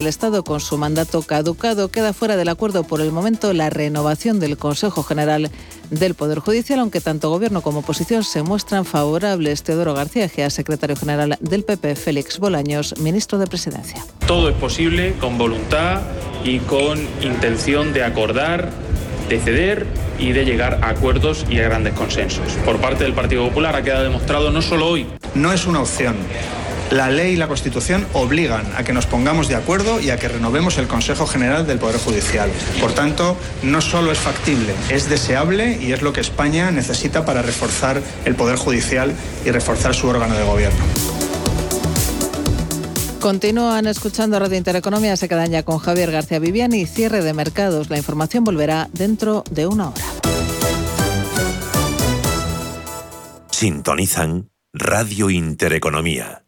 El Estado, con su mandato caducado, queda fuera del acuerdo por el momento la renovación del Consejo General del Poder Judicial, aunque tanto Gobierno como oposición se muestran favorables. Teodoro García Gea, secretario general del PP, Félix Bolaños, ministro de Presidencia. Todo es posible con voluntad y con intención de acordar, de ceder y de llegar a acuerdos y a grandes consensos. Por parte del Partido Popular ha quedado demostrado no solo hoy. No es una opción la ley y la Constitución obligan a que nos pongamos de acuerdo y a que renovemos el Consejo General del Poder Judicial. Por tanto, no solo es factible, es deseable y es lo que España necesita para reforzar el Poder Judicial y reforzar su órgano de gobierno. Continúan escuchando Radio Intereconomía, se quedan ya con Javier García Viviani y cierre de mercados. La información volverá dentro de una hora. Sintonizan Radio Intereconomía.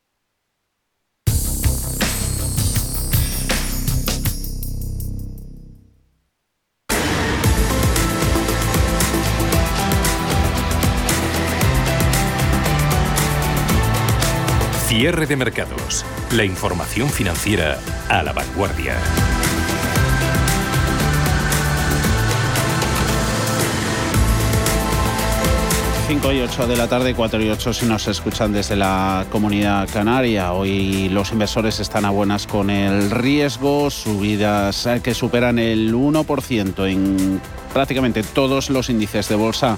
Cierre de mercados. La información financiera a la vanguardia. 5 y 8 de la tarde, 4 y 8 si nos escuchan desde la comunidad canaria. Hoy los inversores están a buenas con el riesgo, subidas eh, que superan el 1% en prácticamente todos los índices de bolsa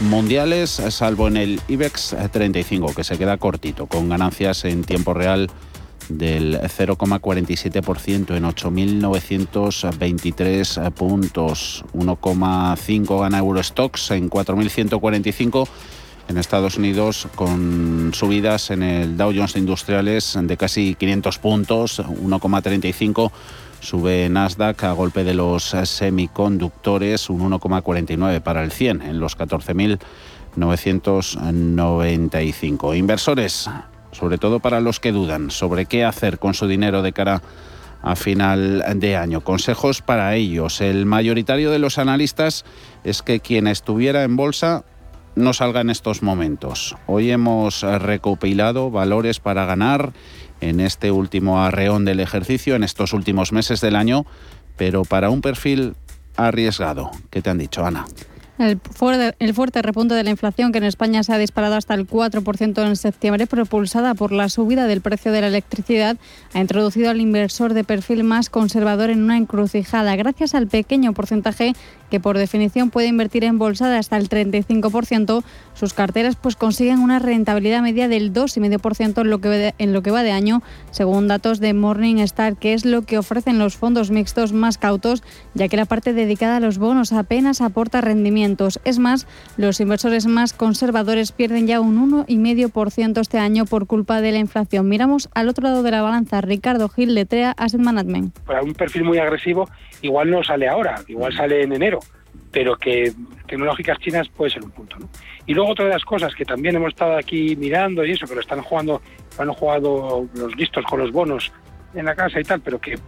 mundiales, salvo en el IBEX 35, que se queda cortito, con ganancias en tiempo real del 0,47% en 8.923 puntos, 1,5 gana Eurostox en 4.145 en Estados Unidos con subidas en el Dow Jones Industriales de casi 500 puntos, 1,35 sube Nasdaq a golpe de los semiconductores, un 1,49 para el 100 en los 14.995. Inversores sobre todo para los que dudan sobre qué hacer con su dinero de cara a final de año. Consejos para ellos. El mayoritario de los analistas es que quien estuviera en bolsa no salga en estos momentos. Hoy hemos recopilado valores para ganar en este último arreón del ejercicio, en estos últimos meses del año, pero para un perfil arriesgado. ¿Qué te han dicho, Ana? El fuerte, el fuerte, repunte de la inflación que en España se ha disparado hasta el 4% en septiembre, propulsada por la subida del precio de la electricidad, ha introducido al inversor de perfil más conservador en una encrucijada, gracias al pequeño porcentaje que por definición puede invertir en bolsa de hasta el 35%, sus carteras pues consiguen una rentabilidad media del 2,5% en lo que en lo que va de año, según datos de Morningstar, que es lo que ofrecen los fondos mixtos más cautos, ya que la parte dedicada a los bonos apenas aporta rendimiento es más, los inversores más conservadores pierden ya un 1,5% este año por culpa de la inflación. Miramos al otro lado de la balanza, Ricardo Gil de Trea Asset Management. Para un perfil muy agresivo, igual no sale ahora, igual sale en enero, pero que tecnológicas chinas puede ser un punto. Y luego otra de las cosas que también hemos estado aquí mirando y eso, pero están jugando, han jugado los listos con los bonos en la casa y tal, pero que,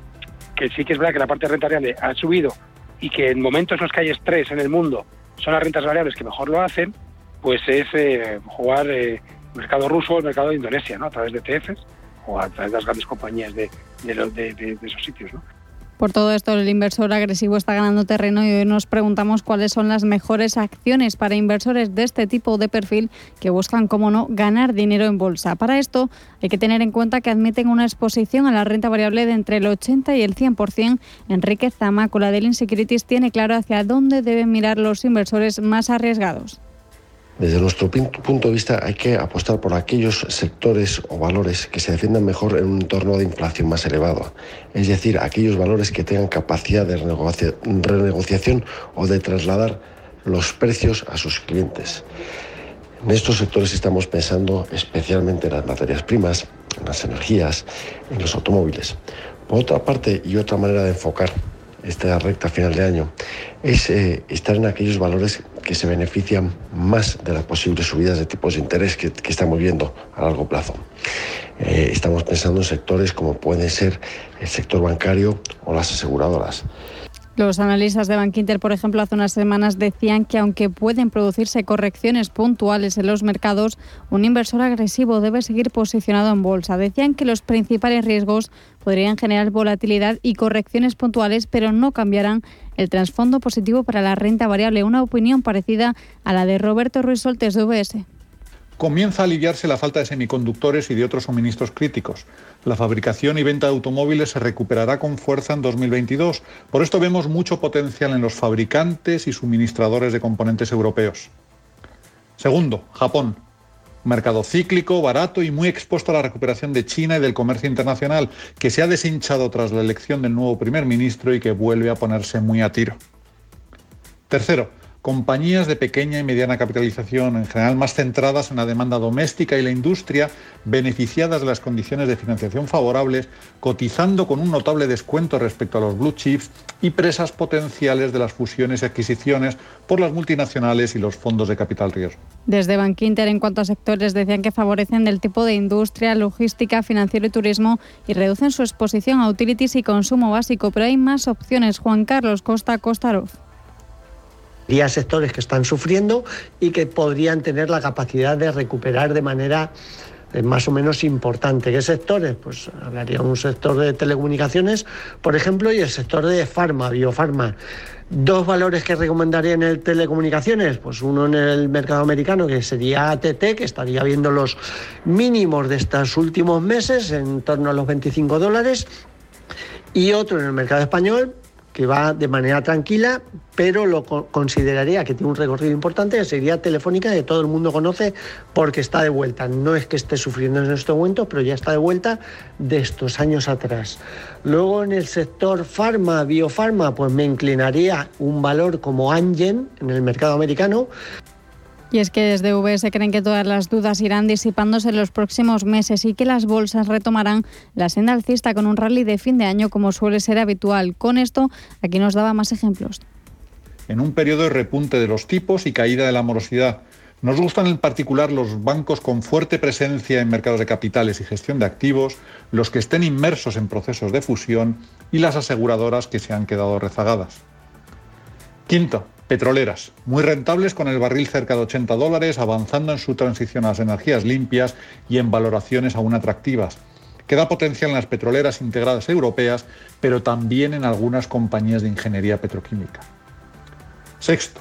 que sí que es verdad que la parte rentable ha subido y que en momentos en los que hay estrés en el mundo son las rentas variables que mejor lo hacen, pues es eh, jugar eh, mercado ruso o el mercado de Indonesia, ¿no? A través de TFs o a través de las grandes compañías de, de, esos sitios, ¿no? Por todo esto, el inversor agresivo está ganando terreno y hoy nos preguntamos cuáles son las mejores acciones para inversores de este tipo de perfil que buscan, como no, ganar dinero en bolsa. Para esto, hay que tener en cuenta que admiten una exposición a la renta variable de entre el 80 y el 100%. Enrique Zamácola del Insecurities tiene claro hacia dónde deben mirar los inversores más arriesgados. Desde nuestro punto de vista hay que apostar por aquellos sectores o valores que se defiendan mejor en un entorno de inflación más elevado, es decir, aquellos valores que tengan capacidad de renegociación o de trasladar los precios a sus clientes. En estos sectores estamos pensando especialmente en las materias primas, en las energías, en los automóviles. Por otra parte, y otra manera de enfocar esta recta final de año, es eh, estar en aquellos valores que se benefician más de las posibles subidas de tipos de interés que, estamos viendo a largo plazo. Eh, estamos pensando en sectores como pueden ser el sector bancario o las aseguradoras. Los analistas de Bankinter, por ejemplo, hace unas semanas decían que aunque pueden producirse correcciones puntuales en los mercados, un inversor agresivo debe seguir posicionado en bolsa. Decían que los principales riesgos podrían generar volatilidad y correcciones puntuales, pero no cambiarán el trasfondo positivo para la renta variable. Una opinión parecida a la de Roberto Ruiz Soltes de UBS comienza a aliviarse la falta de semiconductores y de otros suministros críticos. La fabricación y venta de automóviles se recuperará con fuerza en 2022. Por esto vemos mucho potencial en los fabricantes y suministradores de componentes europeos. Segundo, Japón. Mercado cíclico, barato y muy expuesto a la recuperación de China y del comercio internacional, que se ha deshinchado tras la elección del nuevo primer ministro y que vuelve a ponerse muy a tiro. Tercero, compañías de pequeña y mediana capitalización, en general más centradas en la demanda doméstica y la industria, beneficiadas de las condiciones de financiación favorables, cotizando con un notable descuento respecto a los blue chips y presas potenciales de las fusiones y adquisiciones por las multinacionales y los fondos de capital riesgo. Desde Bankinter, en cuanto a sectores, decían que favorecen del tipo de industria, logística, financiero y turismo y reducen su exposición a utilities y consumo básico, pero hay más opciones. Juan Carlos Costa Costarov. Habría sectores que están sufriendo y que podrían tener la capacidad de recuperar de manera eh, más o menos importante. ¿Qué sectores? Pues hablaría un sector de telecomunicaciones, por ejemplo, y el sector de farma, biofarma. Dos valores que recomendaría en el telecomunicaciones, pues uno en el mercado americano que sería ATT, que estaría viendo los mínimos de estos últimos meses en torno a los 25 dólares, y otro en el mercado español, que va de manera tranquila, pero lo consideraría que tiene un recorrido importante, sería Telefónica, que todo el mundo conoce porque está de vuelta. No es que esté sufriendo en este momento, pero ya está de vuelta de estos años atrás. Luego en el sector farma, biofarma, pues me inclinaría un valor como Angen en el mercado americano, y es que desde VS creen que todas las dudas irán disipándose en los próximos meses y que las bolsas retomarán la senda alcista con un rally de fin de año como suele ser habitual. Con esto, aquí nos daba más ejemplos. En un periodo de repunte de los tipos y caída de la morosidad, nos gustan en particular los bancos con fuerte presencia en mercados de capitales y gestión de activos, los que estén inmersos en procesos de fusión y las aseguradoras que se han quedado rezagadas. Quinto, Petroleras, muy rentables con el barril cerca de 80 dólares, avanzando en su transición a las energías limpias y en valoraciones aún atractivas. Queda potencial en las petroleras integradas europeas, pero también en algunas compañías de ingeniería petroquímica. Sexto,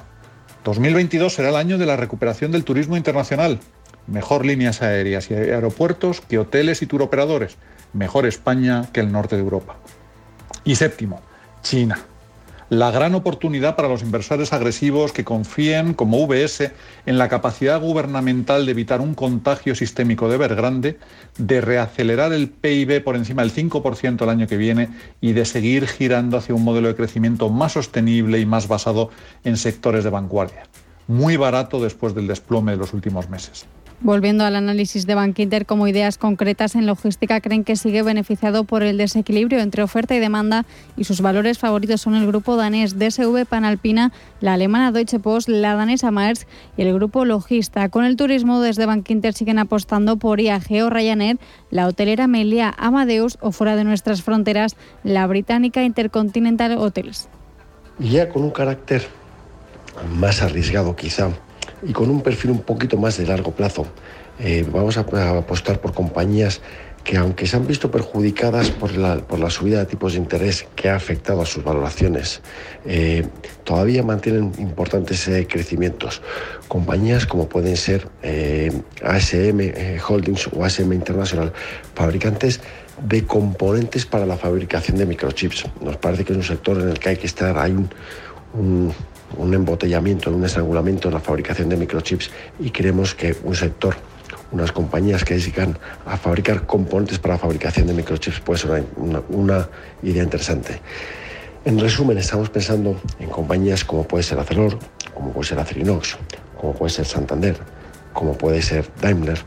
2022 será el año de la recuperación del turismo internacional. Mejor líneas aéreas y aeropuertos que hoteles y turoperadores. Mejor España que el norte de Europa. Y séptimo, China la gran oportunidad para los inversores agresivos que confíen, como UBS, en la capacidad gubernamental de evitar un contagio sistémico de Evergrande, de reacelerar el PIB por encima del 5% el año que viene y de seguir girando hacia un modelo de crecimiento más sostenible y más basado en sectores de vanguardia. Muy barato después del desplome de los últimos meses. Volviendo al análisis de Bankinter como ideas concretas en logística, creen que sigue beneficiado por el desequilibrio entre oferta y demanda y sus valores favoritos son el grupo danés DSV Panalpina, la alemana Deutsche Post, la danesa Maersk y el grupo Logista. Con el turismo desde Bankinter siguen apostando por IAG o Ryanair, la hotelera Melia Amadeus o fuera de nuestras fronteras la británica Intercontinental Hotels. Ya con un carácter más arriesgado quizá y con un perfil un poquito más de largo plazo. Eh, vamos a, apostar por compañías que aunque se han visto perjudicadas por la, por la, subida de tipos de interés que ha afectado a sus valoraciones, eh, todavía mantienen importantes eh, crecimientos. Compañías como pueden ser ASM Holdings o ASM International, fabricantes de componentes para la fabricación de microchips. Nos parece que es un sector en el que hay que estar, hay un un embotellamiento, un estrangulamiento en la fabricación de microchips y creemos que un sector, unas compañías que dedican a fabricar componentes para la fabricación de microchips puede ser una, idea interesante. En resumen, estamos pensando en compañías como puede ser Acelor, como puede ser Acerinox, como puede ser Santander, como puede ser Daimler,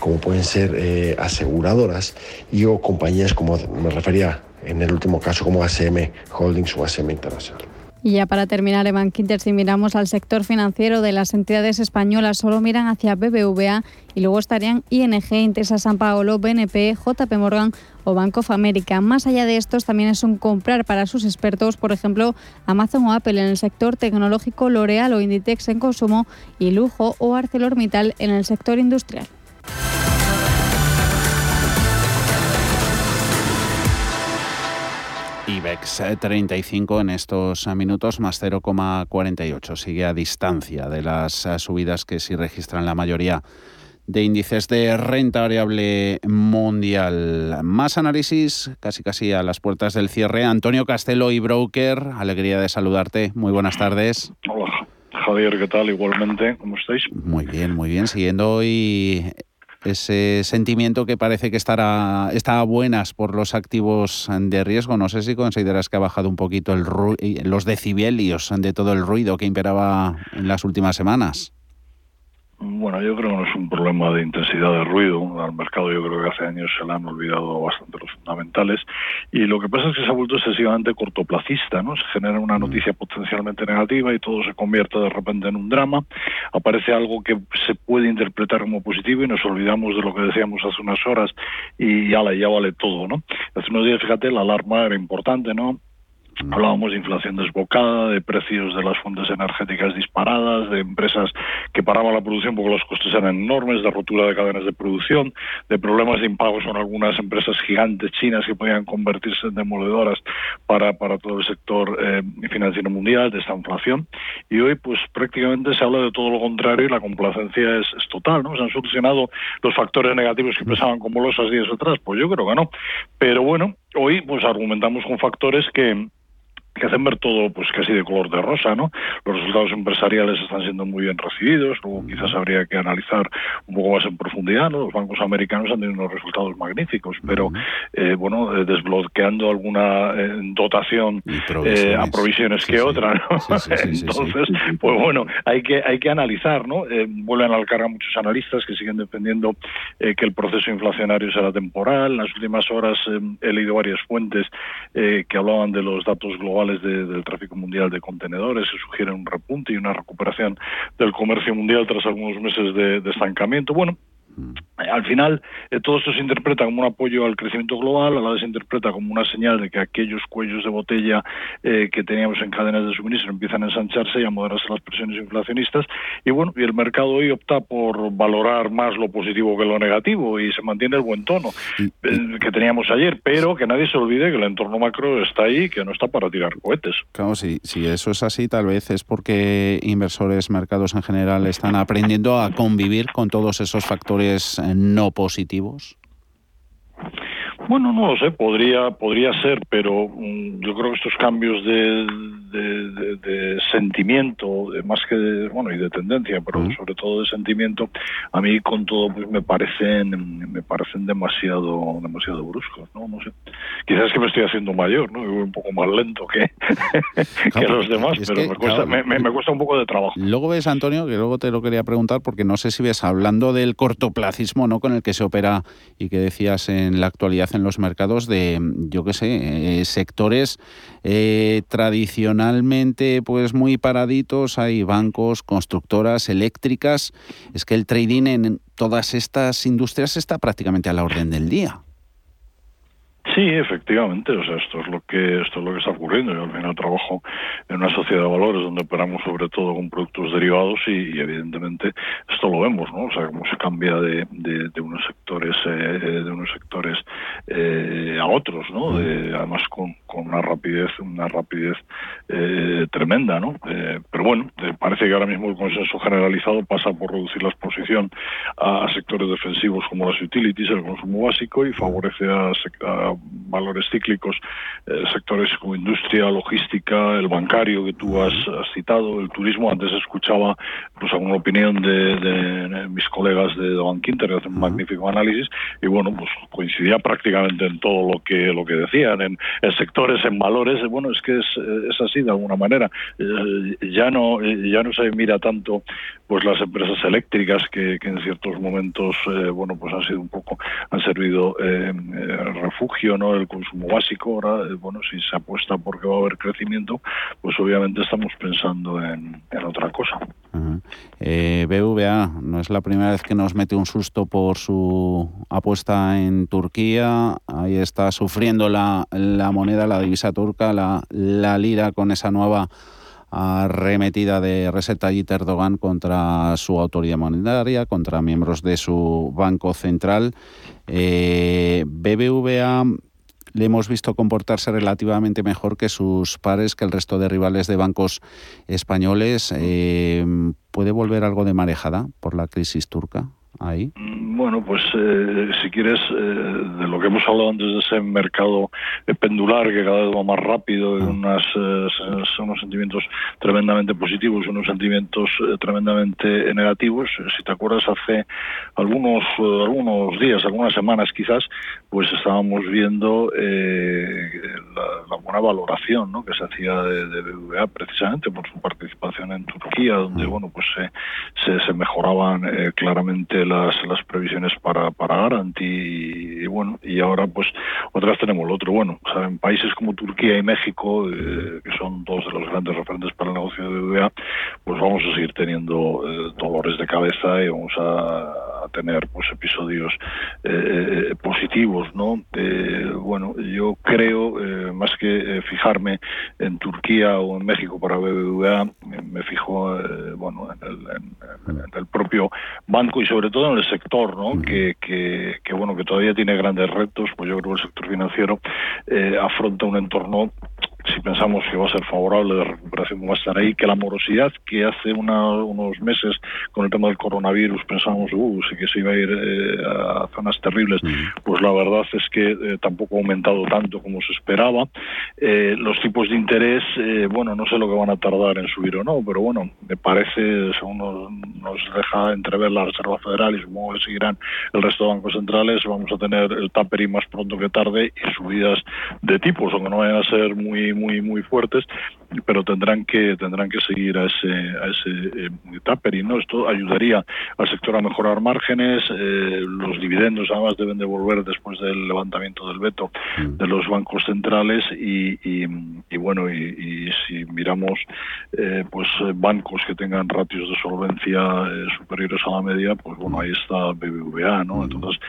como pueden ser eh, aseguradoras y o compañías como me refería en el último caso como ASM Holdings o ASM International. Y ya para terminar, Evan Quinter, si miramos al sector financiero de las entidades españolas, solo miran hacia BBVA y luego estarían ING, Intesa San Paolo, BNP, JP Morgan o Bank of America. Más allá de estos, también es un comprar para sus expertos, por ejemplo, Amazon o Apple en el sector tecnológico, L'Oreal o Inditex en consumo y lujo o ArcelorMittal en el sector industrial. IBEX 35 en estos minutos más 0,48. Sigue a distancia de las subidas que sí registran la mayoría de índices de renta variable mundial. Más análisis, casi casi a las puertas del cierre. Antonio Castelo y Broker, alegría de saludarte. Muy buenas tardes. Hola, Javier, ¿qué tal? Igualmente, ¿cómo estáis? Muy bien, muy bien. Siguiendo hoy ese sentimiento que parece que estará, está a buenas por los activos de riesgo. No sé si consideras que ha bajado un poquito el los decibelios de todo el ruido que imperaba en las últimas semanas. Bueno, yo creo que no es un problema de intensidad de ruido. Al mercado yo creo que hace años se le han olvidado bastante los fundamentales. Y lo que pasa es que se ha vuelto excesivamente cortoplacista, ¿no? Se genera una mm. noticia potencialmente negativa y todo se convierte de repente en un drama. Aparece algo que se puede interpretar como positivo y nos olvidamos de lo que decíamos hace unas horas y ya, ya vale todo, ¿no? Hace unos días, fíjate, la alarma era importante, ¿no? Hablábamos de inflación desbocada, de precios de las fuentes energéticas disparadas, de empresas que paraban la producción porque los costes eran enormes, de rotura de cadenas de producción, de problemas de impagos con algunas empresas gigantes chinas que podían convertirse en demoledoras para, para todo el sector eh, financiero mundial, de esta inflación. Y hoy, pues prácticamente se habla de todo lo contrario y la complacencia es, total, ¿no? Se han solucionado los factores negativos que pesaban como los días atrás. Pues yo creo que no. Pero bueno, hoy pues argumentamos con factores que que hacen ver todo pues casi de color de rosa, ¿no? Los resultados empresariales están siendo muy bien recibidos, luego quizás habría que analizar un poco más en profundidad, ¿no? Los bancos americanos han tenido unos resultados magníficos, pero eh, bueno, eh, desbloqueando alguna eh, dotación a provisiones que otra, ¿no? Entonces, pues bueno, hay que hay que analizar, ¿no? vuelven al cargo muchos analistas que siguen defendiendo que el proceso inflacionario será temporal. En las últimas horas he leído varias fuentes que hablaban de los datos globales del tráfico mundial de contenedores, se sugiere un repunte y una recuperación del comercio mundial tras algunos meses de, estancamiento. Bueno, al final, eh, todo esto se interpreta como un apoyo al crecimiento global, a la vez se interpreta como una señal de que aquellos cuellos de botella eh, que teníamos en cadenas de suministro empiezan a ensancharse y a moderarse las presiones inflacionistas. Y bueno, y el mercado hoy opta por valorar más lo positivo que lo negativo y se mantiene el buen tono eh, que teníamos ayer, pero que nadie se olvide que el entorno macro está ahí, que no está para tirar cohetes. Claro, si, si eso es así, tal vez es porque inversores, mercados en general están aprendiendo a convivir con todos esos factores no positivos? Bueno, no lo sé, podría, podría ser, pero mm, yo creo que estos cambios de, de, sentimiento, más que de, bueno, y de tendencia, pero sobre todo de sentimiento, a mí con todo pues me parecen, me parecen demasiado, demasiado bruscos, ¿no? No sé. Quizás es que me estoy haciendo mayor, ¿no? voy un poco más lento que, que los demás, pero me, cuesta, me, cuesta un poco de trabajo. Luego ves, Antonio, que luego te lo quería preguntar, porque no sé si ves hablando del cortoplacismo, ¿no? Con el que se opera y que decías en la actualidad en los mercados de, yo qué sé, eh, sectores eh, tradicionalmente pues muy paraditos, hay bancos, constructoras, eléctricas. Es que el trading en todas estas industrias está prácticamente a la orden del día. Sí, efectivamente, o sea, esto es lo que esto es lo que está ocurriendo. Yo al final trabajo en una sociedad de valores donde operamos sobre todo con productos derivados y, evidentemente esto lo vemos, ¿no? O sea, cómo se cambia de, de, unos sectores eh, de unos sectores eh, a otros, ¿no? además con, con, una rapidez una rapidez eh, tremenda, ¿no? pero bueno, parece que ahora mismo el consenso generalizado pasa por reducir la exposición a, sectores defensivos como las utilities, el consumo básico y favorece a valores cíclicos, eh, sectores como industria, logística, el bancario que tú has, citado, el turismo. Antes escuchaba pues alguna opinión de, mis colegas de Bank Inter que hacen un magnífico análisis y bueno, pues coincidía prácticamente en todo lo que lo que decían, en, sectores, en valores. Bueno, es que es, es así de alguna manera. Eh, ya no ya no se mira tanto pues las empresas eléctricas que, en ciertos momentos eh, bueno pues han sido un poco han servido refugio no el consumo básico. Ahora, eh, bueno, si se apuesta porque va a haber crecimiento, pues obviamente estamos pensando en, otra cosa. Eh, BVA no es la primera vez que nos mete un susto por su apuesta en Turquía. Ahí está sufriendo la, moneda, la divisa turca, la, la lira con esa nueva arremetida de Recep Tayyip Erdogan contra su autoridad monetaria, contra miembros de su Banco Central. Eh, BBVA le hemos visto comportarse relativamente mejor que sus pares, que el resto de rivales de bancos españoles. Eh, ¿Puede volver algo de marejada por la crisis turca? Ahí? Mm, bueno, pues eh, si quieres, eh, de lo que hemos hablado antes de ese mercado pendular que cada vez va más rápido, ah. unas, eh, unos sentimientos tremendamente positivos unos sentimientos tremendamente negativos. Si te acuerdas, hace algunos, algunos días, algunas semanas quizás, pues estábamos viendo la, buena valoración ¿no? que se hacía de, de, BBVA precisamente por su participación en Turquía, donde, mm. bueno, pues se, se mejoraban claramente las, las previsiones para, para Garanti y, bueno, y ahora pues otras tenemos lo otro. Bueno, en países como Turquía y México, eh, que son dos de los grandes referentes para el negocio de BBVA, pues vamos a seguir teniendo eh, dolores de cabeza y vamos a, tener pues episodios eh, positivos, ¿no? bueno, yo creo, más que fijarme en Turquía o en México para BBVA, me fijo, bueno, en el, en el propio banco y sobre todo en el sector, ¿no? que, que, que, bueno, que todavía tiene grandes retos, pues yo creo que el sector financiero eh, afronta un entorno si pensamos que va a ser favorable de recuperación va a estar ahí, que la morosidad que hace unos meses con el tema del coronavirus pensábamos uh, que se iba a ir eh, a zonas terribles, pues la verdad es que eh, tampoco ha aumentado tanto como se esperaba. Eh, los tipos de interés, bueno, no sé lo que van a tardar en subir o no, pero bueno, me parece, según nos, deja entrever la Reserva Federal y supongo que seguirán el resto de bancos centrales, vamos a tener el tapering más pronto que tarde y subidas de tipos, aunque no vayan a ser muy muy muy fuertes pero tendrán que tendrán que seguir a ese a ese eh, no esto ayudaría al sector a mejorar márgenes eh, los dividendos además deben devolver después del levantamiento del veto mm. de los bancos centrales y, y, bueno y, si miramos eh, pues bancos que tengan ratios de solvencia eh, superiores a la media, pues bueno, ahí está BBVA, ¿no? Entonces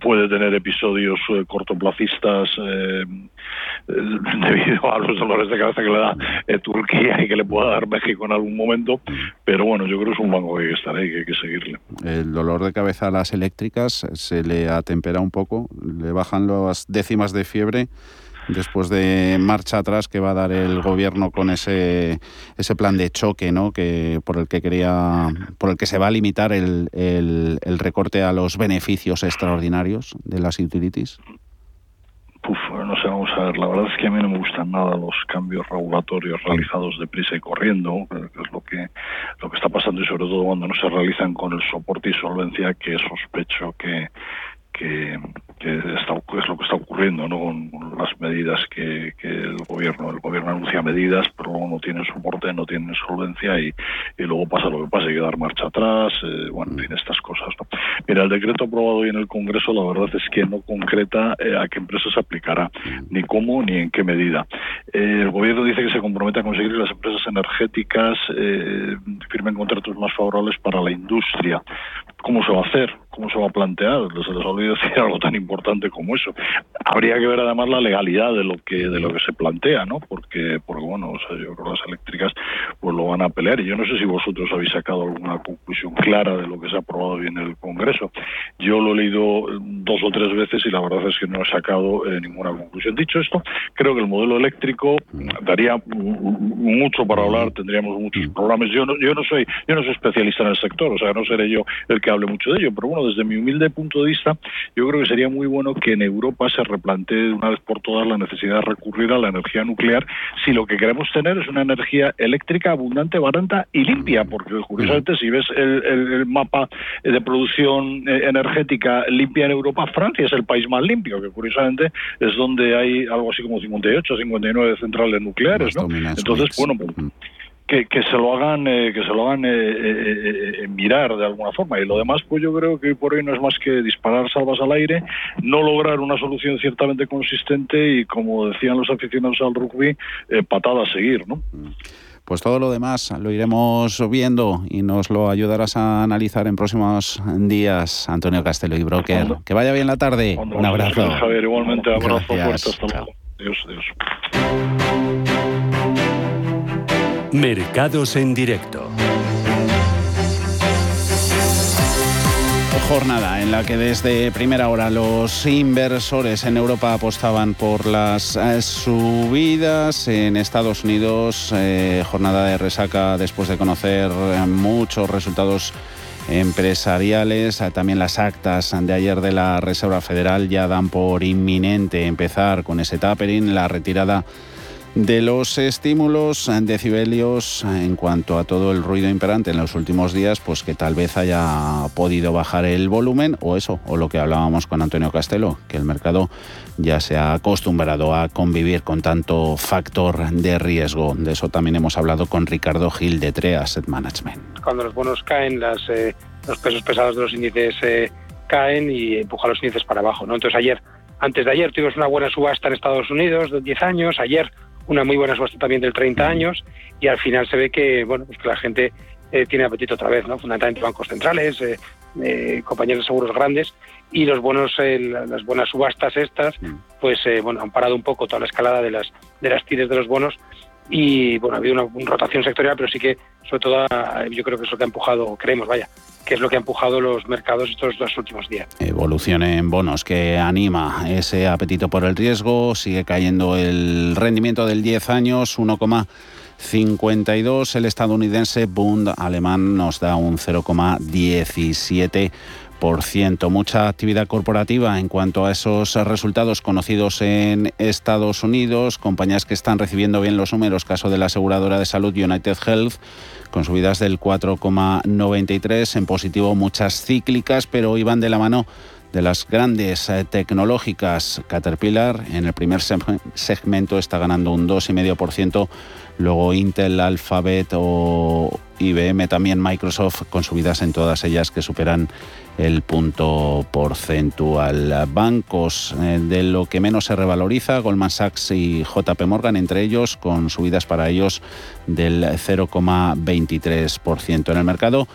puede tener episodios cortoplacistas debido a los dolores de cabeza que le da Turquía y que le pueda dar México en algún momento, pero bueno, yo creo que es un banco que hay que ahí, que hay que seguirle. El dolor de cabeza a las eléctricas se le atempera un poco, le bajan las décimas de fiebre después de marcha atrás que va a dar el gobierno con ese ese plan de choque no que por el que quería por el que se va a limitar el, el recorte a los beneficios extraordinarios de las utilities Uf, no sé, vamos a ver, la verdad es que a mí no me gustan nada los cambios regulatorios realizados deprisa y corriendo, que es lo que, lo que está pasando y sobre todo cuando no se realizan con el soporte y solvencia que sospecho que, que, está, es lo que está ocurriendo ¿no? con, las medidas que, el gobierno el gobierno anuncia medidas pero luego no tienen soporte no tienen solvencia y, y luego pasa lo que pasa hay que dar marcha atrás eh, bueno en estas cosas ¿no? mira el decreto aprobado hoy en el Congreso la verdad es que no concreta eh, a qué empresas se aplicará ni cómo ni en qué medida eh, el gobierno dice que se compromete a conseguir que las empresas energéticas firmen contratos más favorables para la industria cómo se va a hacer cómo se va a plantear. Se les olvidado decir algo tan importante como eso. Habría que ver además la legalidad de lo que de lo que se plantea, ¿no? Porque, porque bueno, yo creo que las eléctricas pues lo van a pelear. Y yo no sé si vosotros habéis sacado alguna conclusión clara de lo que se ha aprobado hoy en el Congreso. Yo lo he leído dos o tres veces y la verdad es que no he sacado eh, ninguna conclusión. Dicho esto, creo que el modelo eléctrico daría mucho para hablar, tendríamos muchos programas. Yo no, yo no soy yo no soy especialista en el sector, o sea, no seré yo el que hable mucho de ello, pero bueno, desde mi humilde punto de vista, yo creo que sería muy bueno que en Europa se replantee de una vez por todas la necesidad de recurrir a la energía nuclear si lo que queremos tener es una energía eléctrica abundante, barata y limpia, porque curiosamente si ves el, mapa de producción eh, energética limpia en Europa, Francia es el país más limpio, que curiosamente es donde hay algo así como 58, 59 centrales nucleares, ¿no? Entonces, bueno, pues, que, que, se lo hagan eh, que se lo hagan eh, eh, mirar de alguna forma y lo demás pues yo creo que por hoy no es más que disparar salvas al aire no lograr una solución ciertamente consistente y como decían los aficionados al rugby patada a seguir no pues todo lo demás lo iremos viendo y nos lo ayudarás a analizar en próximos días, Antonio Castelo y Broker. Que vaya bien la tarde. Un abrazo. Javier, igualmente, abrazo fuerte. Hasta luego. Dios, Dios. Mercados en directo. Jornada en la que desde primera hora los inversores en Europa apostaban por las eh, subidas. En Estados Unidos, eh, jornada de resaca después de conocer eh, muchos resultados empresariales. También las actas de ayer de la Reserva Federal ya dan por inminente empezar con ese tapering, la retirada de los estímulos decibelios en cuanto a todo el ruido imperante en los últimos días, pues que tal vez haya podido bajar el volumen o eso, o lo que hablábamos con Antonio Castelo, que el mercado ya se ha acostumbrado a convivir con tanto factor de riesgo. De eso también hemos hablado con Ricardo Gil de TRE Asset Management. Cuando los bonos caen, eh, los pesos pesados de los índices eh, caen y empujan los índices para abajo. ¿no? Entonces ayer, antes de ayer tuvimos una buena subasta en Estados Unidos de 10 años, ayer una muy buena subasta también del 30 años y al final se ve que bueno pues que la gente eh, tiene apetito otra vez, ¿no? fundamentalmente bancos centrales, eh, eh, compañías de seguros grandes y los buenos, las buenas subastas estas, pues bueno han parado un poco toda la escalada de las de las tires de los bonos y bueno ha habido una, rotación sectorial, pero sí que sobre todo yo creo que es lo que ha empujado, creemos, vaya, que es lo que ha empujado los mercados estos dos últimos días. Evolución en bonos que anima ese apetito por el riesgo, sigue cayendo el rendimiento del 10 años, 1,52, el estadounidense Bund alemán nos da un 0,17 Mucha actividad corporativa en cuanto a esos resultados conocidos en Estados Unidos, compañías que están recibiendo bien los números, caso de la aseguradora de salud United Health, con subidas del 4,93 en positivo, muchas cíclicas, pero van de la mano de las grandes eh, tecnológicas. Caterpillar en el primer segmento está ganando un 2,5%, luego Intel, Alphabet o IBM, también Microsoft, con subidas en todas ellas que superan el punto porcentual. Bancos eh, de lo que menos se revaloriza, Goldman Sachs y JP Morgan, entre ellos, con subidas para ellos del 0,23% en el mercado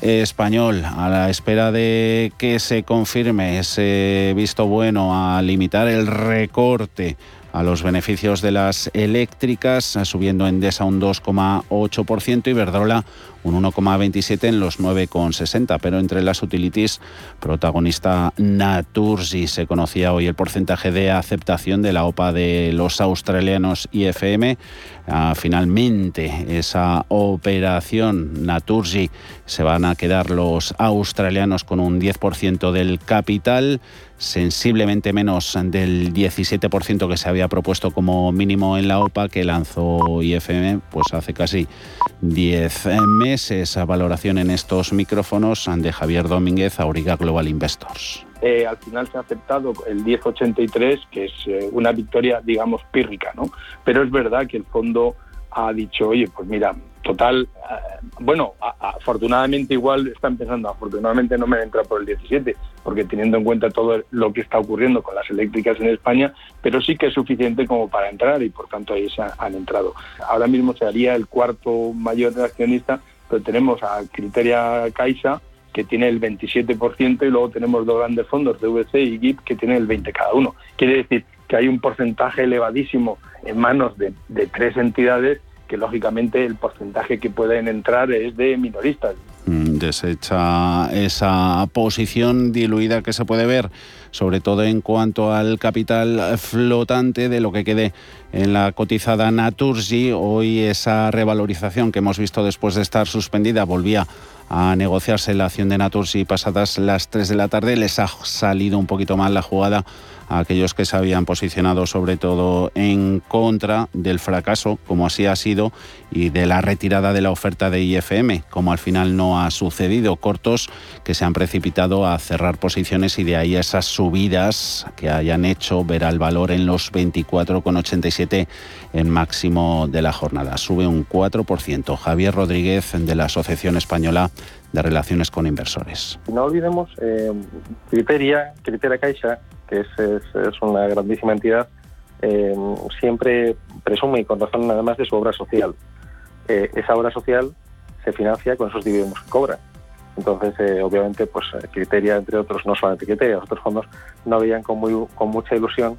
español, a la espera de que se confirme ese visto bueno a limitar el recorte a los beneficios de las eléctricas, subiendo Endesa un 2,8% y Verdrola un 1,27 en los 9,60. Pero entre las utilities, protagonista Naturgy, se conocía hoy el porcentaje de aceptación de la OPA de los australianos IFM. Ah, finalmente, esa operación Naturgy se van a quedar los australianos con un 10% del capital sensiblemente menos del 17% que se había propuesto como mínimo en la OPA que lanzó IFM pues hace casi 10 meses. Esa valoración en estos micrófonos de Javier Domínguez, Auriga Global Investors. Eh, al final se ha aceptado el 1083, que es eh, una victoria, digamos, pírrica, ¿no? Pero es verdad que el fondo ha dicho, oye, pues mira, total, eh, bueno, afortunadamente igual está empezando, afortunadamente no me entra por el 17, porque teniendo en cuenta todo lo que está ocurriendo con las eléctricas en España, pero sí que es suficiente como para entrar y por tanto ahí se han entrado. Ahora mismo se haría el cuarto mayor accionista, pero tenemos a Criteria Caixa, que tiene el 27% y luego tenemos dos grandes fondos, DVC y GIP, que tienen el 20 cada uno. Quiere decir que hay un porcentaje elevadísimo en manos de, tres entidades que lógicamente el porcentaje que pueden entrar es de minoristas. Mm, desecha esa posición diluida que se puede ver, sobre todo en cuanto al capital flotante de lo que quede en la cotizada Naturgy. Hoy esa revalorización que hemos visto después de estar suspendida volvía a negociarse la acción de Naturgy pasadas las 3 de la tarde. Les ha salido un poquito mal la jugada a aquellos que se habían posicionado sobre todo en contra del fracaso, como así ha sido, y de la retirada de la oferta de IFM, como al final no ha sucedido. Cortos que se han precipitado a cerrar posiciones y de ahí esas subidas que hayan hecho ver al valor en los 24,87 en máximo de la jornada. Sube un 4%. Javier Rodríguez de la Asociación Española de Relaciones con Inversores. No olvidemos eh, Criteria, Criteria Caixa, que es, es, una grandísima entidad, eh, siempre presume, y con razón además, de su obra social. Eh, esa obra social se financia con esos dividendos que cobra. Entonces, eh, obviamente, pues Criteria, entre otros, no solamente Criteria, otros fondos no veían con, muy, con mucha ilusión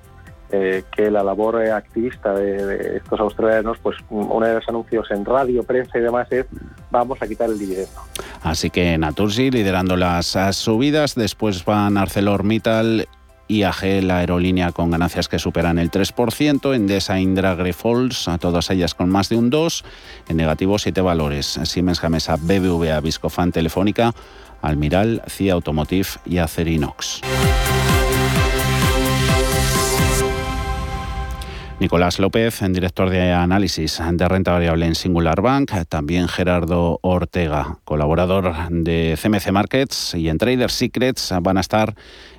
que la labor activista de, estos australianos, pues uno de los anuncios en radio, prensa y demás es vamos a quitar el dividendo. Así que Naturgy liderando las subidas, después van ArcelorMittal IAG, la aerolínea con ganancias que superan el 3%, Endesa, Indra, Grifols, a todas ellas con más de un 2%, en negativo 7 valores, Siemens Gamesa, BBVA, Viscofan, Telefónica, Almiral, CIA Automotive y Acerinox. Nicolás López, director de análisis de renta variable en Singular Bank, también Gerardo Ortega, colaborador de CMC Markets y en Trader Secrets, van a estar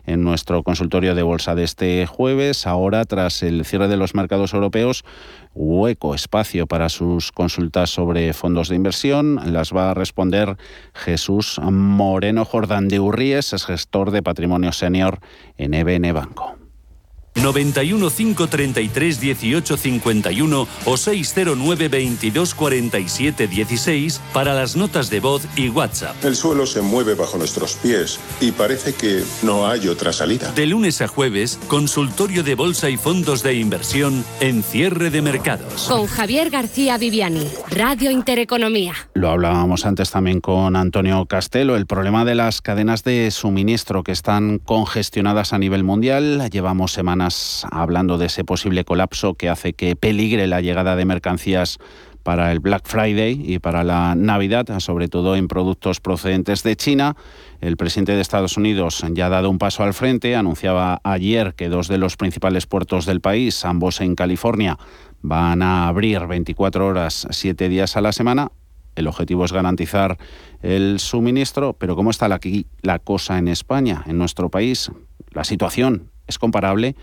en nuestro consultorio de bolsa de este jueves. Ahora, tras el cierre de los mercados europeos, hueco, espacio para sus consultas sobre fondos de inversión. Las va a responder Jesús Moreno Jordán de Urríes, es gestor de patrimonio senior en EBN Banco. 91 533 18 51 o 609 22 47 16 para las notas de voz y WhatsApp. El suelo se mueve bajo nuestros pies y parece que no hay otra salida. De lunes a jueves, consultorio de bolsa y fondos de inversión en cierre de mercados. Con Javier García Viviani, Radio Intereconomía. Lo hablábamos antes también con Antonio Castelo, el problema de las cadenas de suministro que están congestionadas a nivel mundial. Llevamos semanas hablando de ese posible colapso que hace que peligre la llegada de mercancías para el Black Friday y para la Navidad, sobre todo en productos procedentes de China. El presidente de Estados Unidos ya ha dado un paso al frente, anunciaba ayer que dos de los principales puertos del país, ambos en California, van a abrir 24 horas, 7 días a la semana. El objetivo es garantizar el suministro, pero ¿cómo está aquí la cosa en España, en nuestro país? La situación es comparable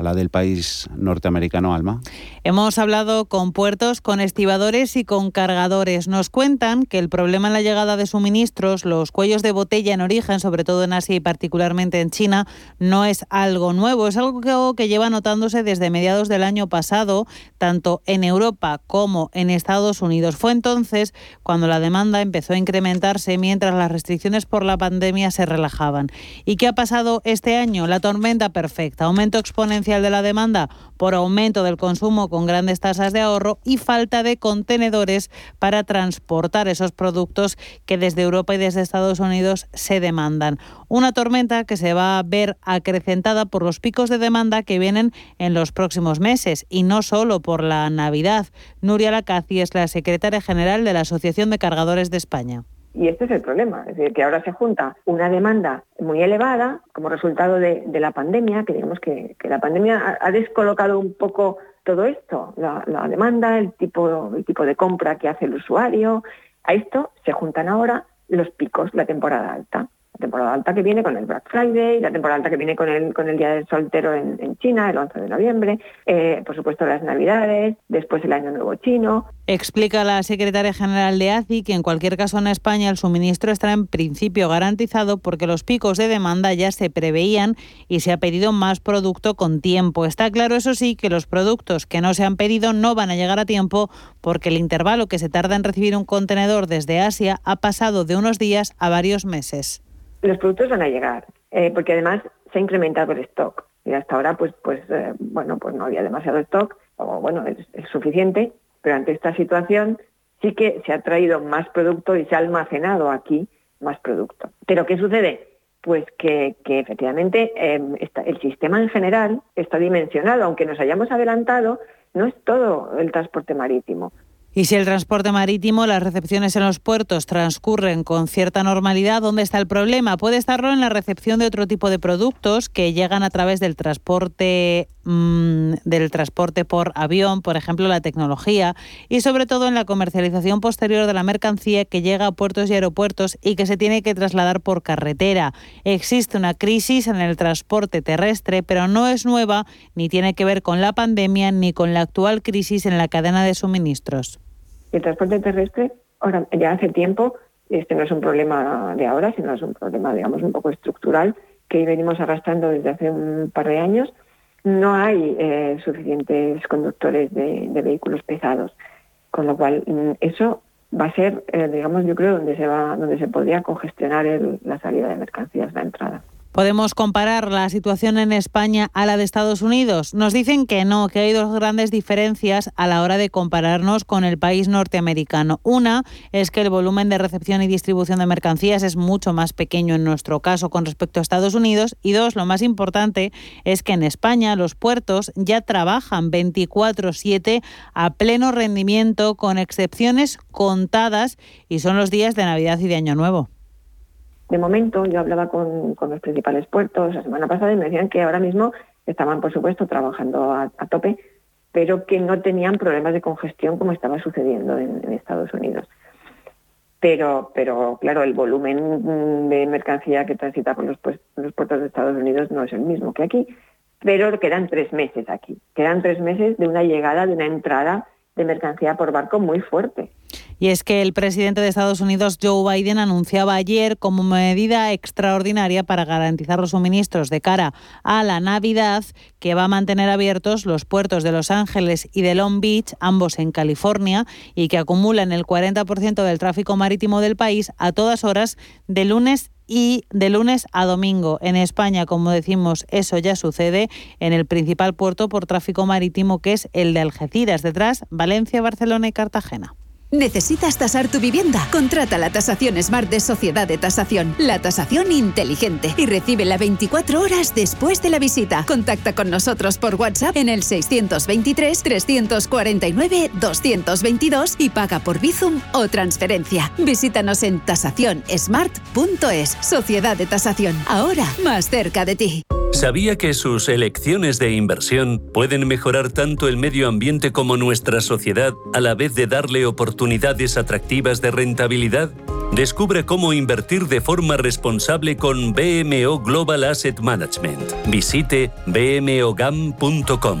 a la del país norteamericano, Alma? Hemos hablado con puertos, con estibadores y con cargadores. Nos cuentan que el problema en la llegada de suministros, los cuellos de botella en origen, sobre todo en Asia y particularmente en China, no es algo nuevo, es algo que lleva notándose desde mediados del año pasado, tanto en Europa como en Estados Unidos. Fue entonces cuando la demanda empezó a incrementarse mientras las restricciones por la pandemia se relajaban. ¿Y qué ha pasado este año? La tormenta perfecta, aumento exponencial de la demanda por aumento del consumo con grandes tasas de ahorro y falta de contenedores para transportar esos productos que desde Europa y desde Estados Unidos se demandan. Una tormenta que se va a ver acrecentada por los picos de demanda que vienen en los próximos meses y no solo por la Navidad. Nuria Lacazi es la secretaria general de la Asociación de Cargadores de España. Y este es el problema, es decir, que ahora se junta una demanda muy elevada como resultado de, la pandemia, que digamos que, la pandemia ha, descolocado un poco todo esto, la, demanda, el tipo, el tipo de compra que hace el usuario. A esto se juntan ahora los picos, la temporada alta temporada alta que viene con el Black Friday, la temporada alta que viene con el, con el Día del Soltero en, China, el 11 de noviembre, eh, por supuesto las Navidades, después el Año Nuevo Chino. Explica la secretaria general de ACI que en cualquier caso en España el suministro estará en principio garantizado porque los picos de demanda ya se preveían y se ha pedido más producto con tiempo. Está claro, eso sí, que los productos que no se han pedido no van a llegar a tiempo porque el intervalo que se tarda en recibir un contenedor desde Asia ha pasado de unos días a varios meses los productos van a llegar, eh, porque además se ha incrementado el stock. Y hasta ahora, pues, pues, eh, bueno, pues no había demasiado stock, o bueno, es, suficiente, pero ante esta situación sí que se ha traído más producto y se ha almacenado aquí más producto. Pero ¿qué sucede? Pues que, efectivamente em, el sistema en general está dimensionado, aunque nos hayamos adelantado, no es todo el transporte marítimo. Y si el transporte marítimo, las recepciones en los puertos transcurren con cierta normalidad, ¿dónde está el problema? Puede estarlo en la recepción de otro tipo de productos que llegan a través del transporte mm, del transporte por avión, por ejemplo, la tecnología, y sobre todo en la comercialización posterior de la mercancía que llega a puertos y aeropuertos y que se tiene que trasladar por carretera. Existe una crisis en el transporte terrestre, pero no es nueva ni tiene que ver con la pandemia ni con la actual crisis en la cadena de suministros el transporte terrestre, ahora ya hace tiempo, este no es un problema de ahora, sino es un problema, digamos, un poco estructural que venimos arrastrando desde hace un par de años. No hay eh, suficientes conductores de, vehículos pesados, con lo cual mm, eso va a ser, eh, digamos, yo creo, donde se va, donde se podría congestionar la salida de mercancías, la entrada. ¿Podemos comparar la situación en España a la de Estados Unidos? Nos dicen que no, que hay dos grandes diferencias a la hora de compararnos con el país norteamericano. Una es que el volumen de recepción y distribución de mercancías es mucho más pequeño en nuestro caso con respecto a Estados Unidos. Y dos, lo más importante es que en España los puertos ya trabajan 24/7 a pleno rendimiento con excepciones contadas y son los días de Navidad y de Año Nuevo. De momento, yo hablaba con, los principales puertos la semana pasada y me decían que ahora mismo estaban, por supuesto, trabajando a, tope, pero que no tenían problemas de congestión como estaba sucediendo en, Estados Unidos. Pero, pero, claro, el volumen de mercancía que transita por los, los puertos de Estados Unidos no es el mismo que aquí, pero quedan tres meses aquí. Quedan tres meses de una llegada, de una entrada de mercancía por barco muy fuerte. Y es que el presidente de Estados Unidos, Joe Biden, anunciaba ayer como medida extraordinaria para garantizar los suministros de cara a la Navidad que va a mantener abiertos los puertos de Los Ángeles y de Long Beach, ambos en California, y que acumulan el 40% del tráfico marítimo del país a todas horas de lunes y de lunes a domingo. En España, como decimos, eso ya sucede en el principal puerto por tráfico marítimo que es el de Algeciras, detrás Valencia, Barcelona y Cartagena. ¿Necesitas tasar tu vivienda? Contrata la tasación Smart de Sociedad de Tasación, la tasación inteligente y recibe la 24 horas después de la visita. Contacta con nosotros por WhatsApp en el 623 349 222 y paga por Bizum o transferencia. Visítanos en tasacionsmart.es. Sociedad de Tasación, ahora más cerca de ti. ¿Sabía que sus elecciones de inversión pueden mejorar tanto el medio ambiente como nuestra sociedad a la vez de darle oportunidades atractivas de rentabilidad? Descubre cómo invertir de forma responsable con BMO Global Asset Management. Visite bmogam.com.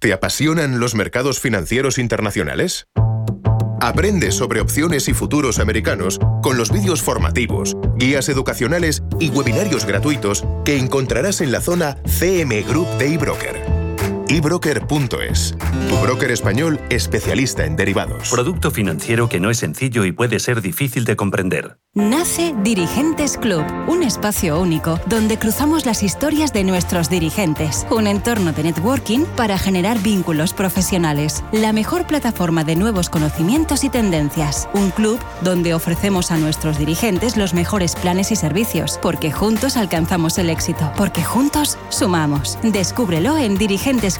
¿Te apasionan los mercados financieros internacionales? Aprende sobre opciones y futuros americanos con los vídeos formativos, guías educacionales y webinarios gratuitos que encontrarás en la zona CM Group de eBroker ebroker.es, tu broker español especialista en derivados. Producto financiero que no es sencillo y puede ser difícil de comprender. Nace Dirigentes Club, un espacio único donde cruzamos las historias de nuestros dirigentes, un entorno de networking para generar vínculos profesionales, la mejor plataforma de nuevos conocimientos y tendencias, un club donde ofrecemos a nuestros dirigentes los mejores planes y servicios, porque juntos alcanzamos el éxito, porque juntos sumamos. Descúbrelo en Dirigentes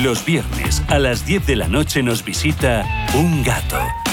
Los viernes a las 10 de la noche nos visita un gato,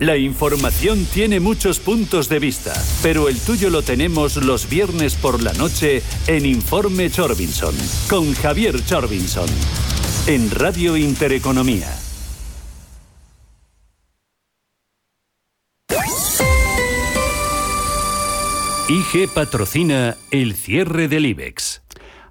La información tiene muchos puntos de vista, pero el tuyo lo tenemos los viernes por la noche en Informe Chorbinson, con Javier Chorbinson, en Radio Intereconomía. IG patrocina el cierre del IBEX.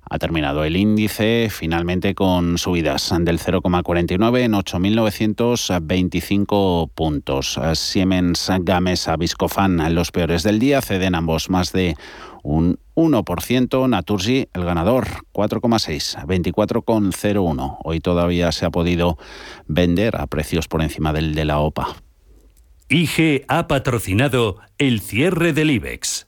Ha terminado el índice finalmente con subidas del 0,49 en 8.925 puntos. Siemens Gamesa Viscofan, los peores del día, ceden ambos más de un 1%. Naturgy, el ganador, 4,6, 24,01. Hoy todavía se ha podido vender a precios por encima del de la OPA. IG ha patrocinado el cierre del IBEX.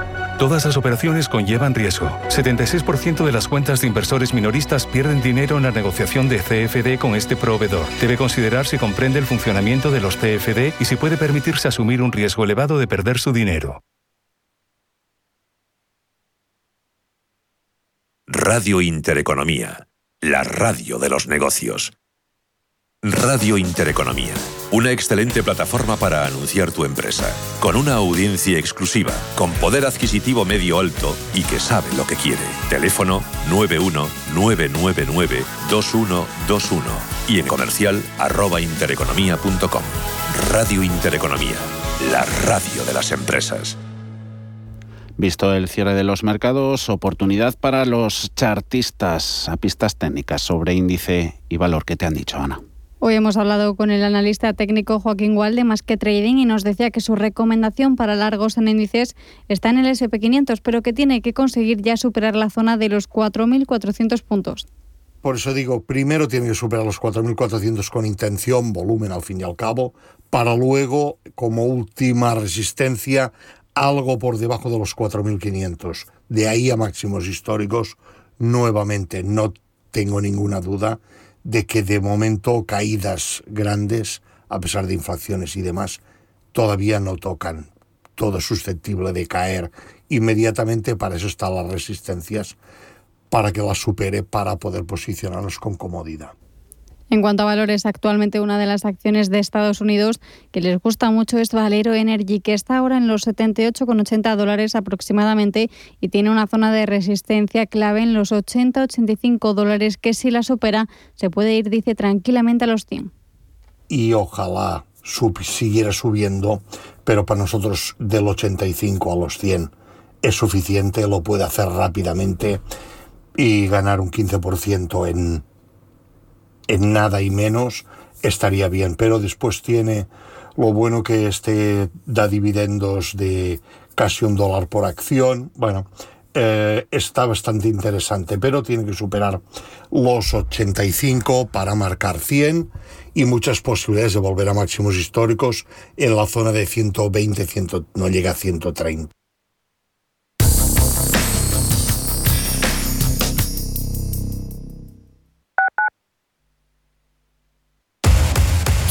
Todas las operaciones conllevan riesgo. 76% de las cuentas de inversores minoristas pierden dinero en la negociación de CFD con este proveedor. Debe considerar si comprende el funcionamiento de los CFD y si puede permitirse asumir un riesgo elevado de perder su dinero. Radio Intereconomía, la radio de los negocios. Radio Intereconomía, una excelente plataforma para anunciar tu empresa, con una audiencia exclusiva, con poder adquisitivo medio alto y que sabe lo que quiere. Teléfono 919992121 y en comercial arroba intereconomía.com. Radio Intereconomía, la radio de las empresas. Visto el cierre de los mercados, oportunidad para los chartistas a pistas técnicas sobre índice y valor que te han dicho, Ana. Hoy hemos hablado con el analista técnico Joaquín Gual de Más que Trading y nos decía que su recomendación para largos en índices está en el SP500, pero que tiene que conseguir ya superar la zona de los 4.400 puntos. por eso digo, primero tiene que superar los 4.400 con intención, volumen al fin y al cabo, para luego, como última resistencia, algo por debajo de los 4.500. De ahí a máximos históricos, nuevamente, no tengo ninguna duda de que de momento caídas grandes, a pesar de inflaciones y demás, todavía no tocan. Todo es susceptible de caer inmediatamente, para eso están las resistencias, para que las supere, para poder posicionarnos con comodidad. En cuanto a valores, actualmente una de las acciones de Estados Unidos que les gusta mucho es Valero Energy, que está ahora en los 78,80 dólares aproximadamente y tiene una zona de resistencia clave en los 80-85 dólares que si la supera se puede ir, dice, tranquilamente a los 100. Y ojalá siguiera subiendo, pero para nosotros del 85 a los 100 es suficiente, lo puede hacer rápidamente y ganar un 15% en en nada y menos estaría bien, pero después tiene lo bueno que este da dividendos de casi un dólar por acción, bueno, eh, está bastante interesante, pero tiene que superar los 85 para marcar 100 y muchas posibilidades de volver a máximos históricos en la zona de 120, 100, no llega a 130.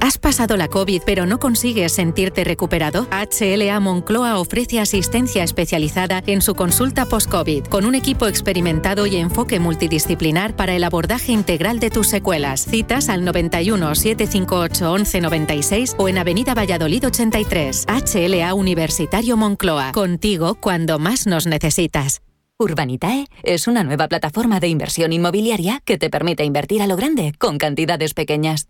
¿Has pasado la COVID pero no consigues sentirte recuperado? HLA Moncloa ofrece asistencia especializada en su consulta post-COVID, con un equipo experimentado y enfoque multidisciplinar para el abordaje integral de tus secuelas. Citas al 91 758 1196 o en Avenida Valladolid 83. HLA Universitario Moncloa, contigo cuando más nos necesitas. Urbanitae es una nueva plataforma de inversión inmobiliaria que te permite invertir a lo grande con cantidades pequeñas.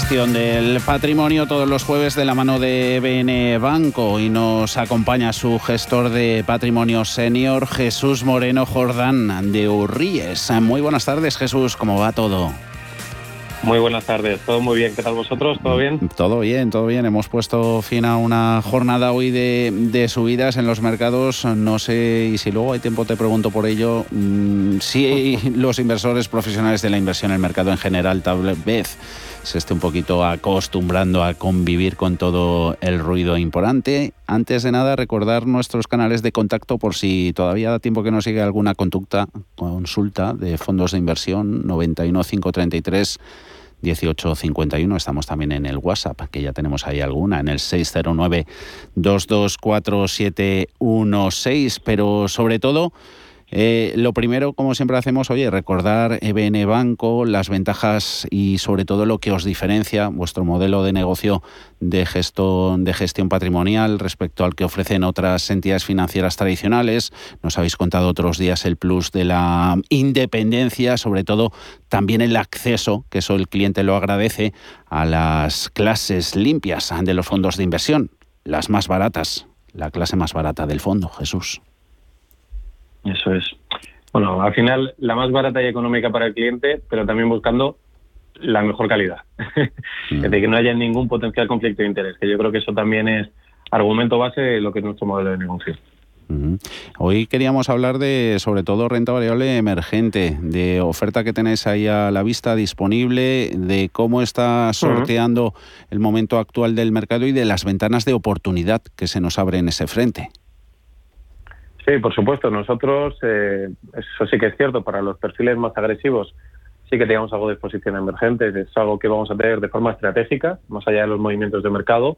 Gestión del patrimonio todos los jueves de la mano de BN Banco y nos acompaña su gestor de patrimonio senior Jesús Moreno Jordán de Urríes. Muy buenas tardes Jesús, ¿cómo va todo? Muy buenas tardes, todo muy bien. ¿Qué tal vosotros? ¿Todo bien? Todo bien, todo bien. Hemos puesto fin a una jornada hoy de, de subidas en los mercados. No sé, y si luego hay tiempo te pregunto por ello, mm, si los inversores profesionales de la inversión en el mercado en general tal vez se esté un poquito acostumbrando a convivir con todo el ruido importante. Antes de nada, recordar nuestros canales de contacto por si todavía da tiempo que nos siga alguna conducta, consulta de fondos de inversión 91 533 1851. Estamos también en el WhatsApp, que ya tenemos ahí alguna, en el 609 224716, pero sobre todo eh, lo primero, como siempre hacemos, oye, recordar EBN Banco, las ventajas y sobre todo lo que os diferencia vuestro modelo de negocio de gestión, de gestión patrimonial respecto al que ofrecen otras entidades financieras tradicionales. Nos habéis contado otros días el plus de la independencia, sobre todo también el acceso, que eso el cliente lo agradece, a las clases limpias de los fondos de inversión, las más baratas, la clase más barata del fondo, Jesús. Eso es. Bueno, al final la más barata y económica para el cliente, pero también buscando la mejor calidad. es decir, que no haya ningún potencial conflicto de interés, que yo creo que eso también es argumento base de lo que es nuestro modelo de negocio. Hoy queríamos hablar de, sobre todo, renta variable emergente, de oferta que tenéis ahí a la vista disponible, de cómo está sorteando el momento actual del mercado y de las ventanas de oportunidad que se nos abren en ese frente. Sí, por supuesto. Nosotros, eh, eso sí que es cierto, para los perfiles más agresivos sí que tenemos algo de exposición emergente, es algo que vamos a tener de forma estratégica, más allá de los movimientos de mercado.